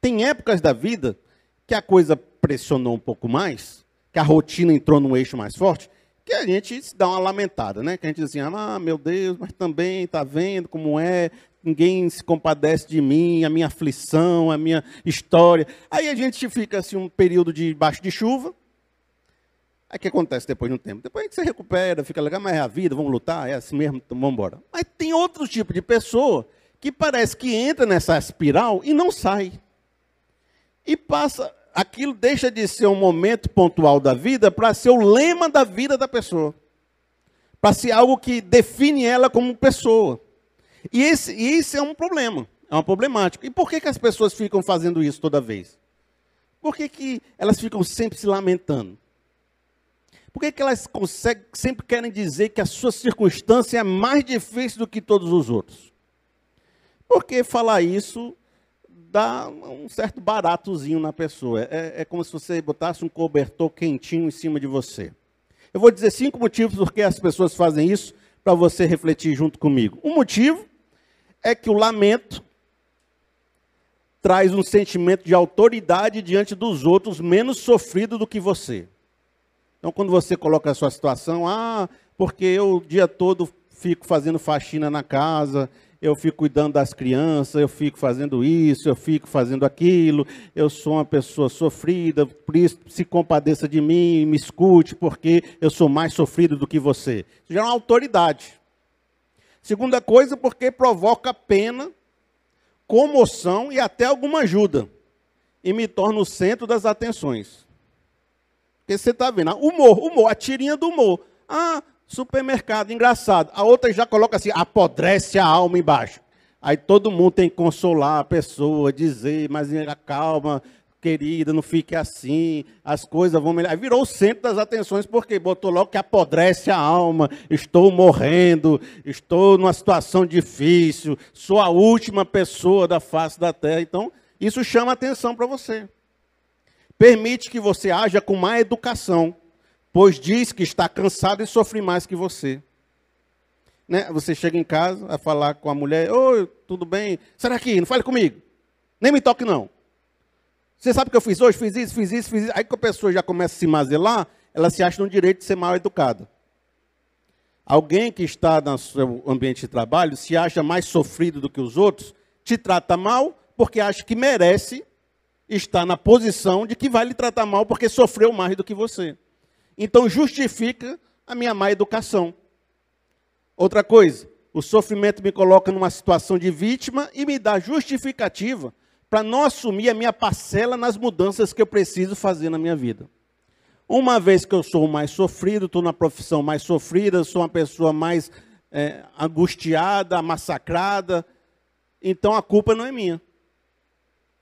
Tem épocas da vida que a coisa pressionou um pouco mais, que a rotina entrou num eixo mais forte, que a gente se dá uma lamentada, né? Que a gente diz assim, ah, meu Deus, mas também está vendo como é, ninguém se compadece de mim, a minha aflição, a minha história. Aí a gente fica assim um período de baixo de chuva. Aí o que acontece depois de um tempo? Depois a gente se recupera, fica legal, mas é a vida, vamos lutar, é assim mesmo, então vamos embora. Mas tem outro tipo de pessoa que parece que entra nessa espiral e não sai. E passa, aquilo deixa de ser um momento pontual da vida para ser o lema da vida da pessoa. Para ser algo que define ela como pessoa. E esse, esse é um problema, é uma problemática. E por que, que as pessoas ficam fazendo isso toda vez? Por que, que elas ficam sempre se lamentando? Por que, que elas conseguem, sempre querem dizer que a sua circunstância é mais difícil do que todos os outros? Porque falar isso dá um certo baratozinho na pessoa. É, é como se você botasse um cobertor quentinho em cima de você. Eu vou dizer cinco motivos por que as pessoas fazem isso, para você refletir junto comigo. Um motivo é que o lamento traz um sentimento de autoridade diante dos outros menos sofrido do que você. Então, quando você coloca a sua situação, ah, porque eu o dia todo fico fazendo faxina na casa, eu fico cuidando das crianças, eu fico fazendo isso, eu fico fazendo aquilo, eu sou uma pessoa sofrida, por isso se compadeça de mim, me escute, porque eu sou mais sofrido do que você. Isso já é uma autoridade. Segunda coisa, porque provoca pena, comoção e até alguma ajuda. E me torna o centro das atenções. Porque você está vendo, humor, humor, a tirinha do humor. Ah, supermercado, engraçado. A outra já coloca assim, apodrece a alma embaixo. Aí todo mundo tem que consolar a pessoa, dizer, mas calma, querida, não fique assim, as coisas vão melhorar. Virou o centro das atenções, porque botou logo que apodrece a alma, estou morrendo, estou numa situação difícil, sou a última pessoa da face da terra. Então, isso chama atenção para você. Permite que você haja com má educação, pois diz que está cansado e sofre mais que você. Né? Você chega em casa a falar com a mulher, oi, tudo bem? Será que não fale comigo? Nem me toque não. Você sabe o que eu fiz hoje? Fiz isso, fiz isso, fiz isso. Aí que a pessoa já começa a se mazelar, ela se acha no direito de ser mal educada. Alguém que está no seu ambiente de trabalho se acha mais sofrido do que os outros, te trata mal porque acha que merece estar na posição de que vai lhe tratar mal porque sofreu mais do que você. Então justifica a minha má educação. Outra coisa, o sofrimento me coloca numa situação de vítima e me dá justificativa para não assumir a minha parcela nas mudanças que eu preciso fazer na minha vida. Uma vez que eu sou mais sofrido, estou na profissão mais sofrida, sou uma pessoa mais é, angustiada, massacrada, então a culpa não é minha.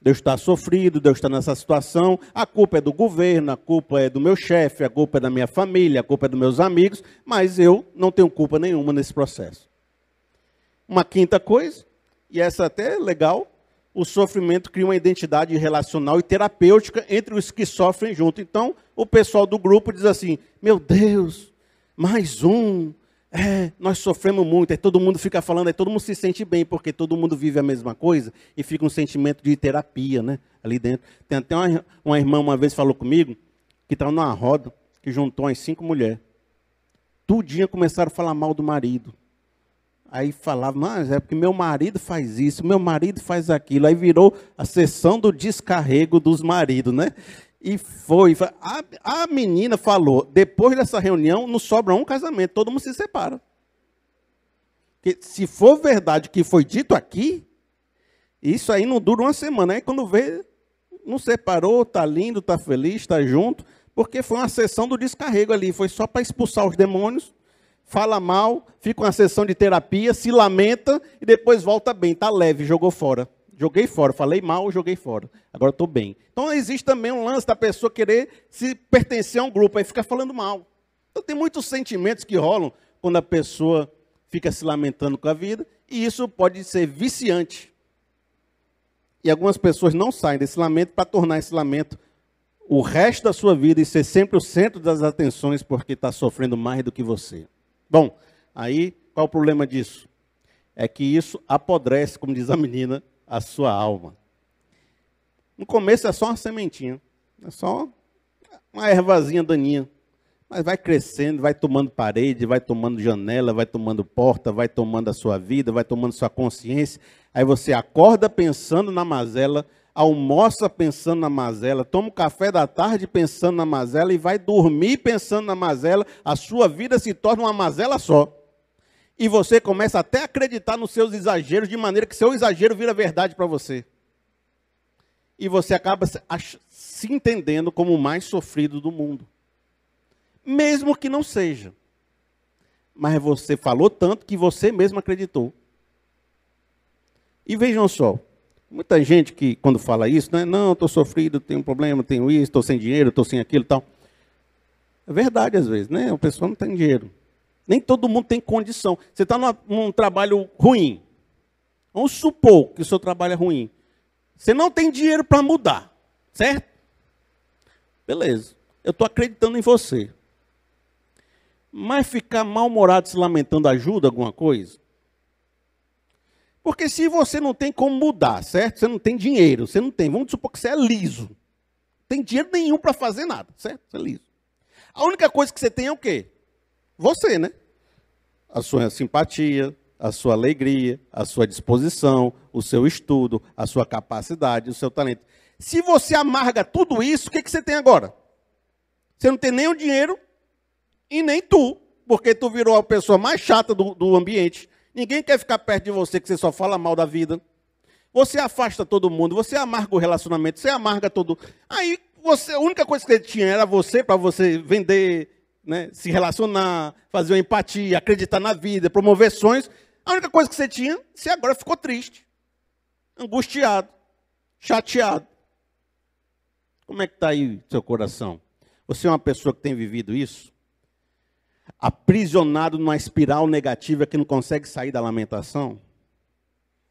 Deus está sofrido, Deus está nessa situação, a culpa é do governo, a culpa é do meu chefe, a culpa é da minha família, a culpa é dos meus amigos, mas eu não tenho culpa nenhuma nesse processo. Uma quinta coisa, e essa até é legal, o sofrimento cria uma identidade relacional e terapêutica entre os que sofrem junto. Então, o pessoal do grupo diz assim: Meu Deus, mais um. É, nós sofremos muito, aí todo mundo fica falando, aí todo mundo se sente bem, porque todo mundo vive a mesma coisa e fica um sentimento de terapia, né? Ali dentro. Tem até uma, uma irmã uma vez falou comigo que estava numa roda que juntou as cinco mulheres. Tudinha começaram a falar mal do marido. Aí falava, mas é porque meu marido faz isso, meu marido faz aquilo. Aí virou a sessão do descarrego dos maridos, né? E foi. A, a menina falou: depois dessa reunião, não sobra um casamento, todo mundo se separa. Porque se for verdade que foi dito aqui, isso aí não dura uma semana. Aí quando vê, não separou, tá lindo, tá feliz, tá junto, porque foi uma sessão do descarrego ali, foi só para expulsar os demônios fala mal, fica uma sessão de terapia, se lamenta e depois volta bem, está leve, jogou fora. Joguei fora, falei mal, joguei fora. Agora estou bem. Então existe também um lance da pessoa querer se pertencer a um grupo, aí fica falando mal. Então tem muitos sentimentos que rolam quando a pessoa fica se lamentando com a vida, e isso pode ser viciante. E algumas pessoas não saem desse lamento para tornar esse lamento o resto da sua vida e ser sempre o centro das atenções porque está sofrendo mais do que você. Bom, aí qual o problema disso? É que isso apodrece, como diz a menina, a sua alma. No começo é só uma sementinha. É só uma ervazinha daninha. Mas vai crescendo, vai tomando parede, vai tomando janela, vai tomando porta, vai tomando a sua vida, vai tomando sua consciência. Aí você acorda pensando na mazela, almoça pensando na mazela, toma o café da tarde pensando na mazela e vai dormir pensando na mazela. A sua vida se torna uma mazela só. E você começa até a acreditar nos seus exageros, de maneira que seu exagero vira verdade para você. E você acaba se entendendo como o mais sofrido do mundo mesmo que não seja. Mas você falou tanto que você mesmo acreditou. E vejam só, muita gente que quando fala isso, né, não, estou sofrido, tenho um problema, tenho isso, estou sem dinheiro, estou sem aquilo tal. É verdade às vezes, né? A pessoa não tem dinheiro. Nem todo mundo tem condição. Você está num, trabalho ruim. Vamos supor que o seu trabalho é ruim. Você não tem dinheiro para mudar, certo? Beleza. Eu estou acreditando em você. Mas ficar mal-humorado se lamentando ajuda alguma coisa? Porque se você não tem como mudar, certo? Você não tem dinheiro, você não tem. Vamos supor que você é liso. Não tem dinheiro nenhum para fazer nada, certo? Você é liso. A única coisa que você tem é o quê? Você, né? A sua simpatia, a sua alegria, a sua disposição, o seu estudo, a sua capacidade, o seu talento. Se você amarga tudo isso, o que, que você tem agora? Você não tem nem o dinheiro e nem tu, porque tu virou a pessoa mais chata do, do ambiente. Ninguém quer ficar perto de você, que você só fala mal da vida. Você afasta todo mundo, você amarga o relacionamento, você amarga todo. Aí você, a única coisa que ele tinha era você para você vender, né, se relacionar, fazer uma empatia, acreditar na vida, promover sonhos. A única coisa que você tinha, você agora ficou triste, angustiado, chateado. Como é que está aí seu coração? Você é uma pessoa que tem vivido isso? aprisionado numa espiral negativa que não consegue sair da lamentação?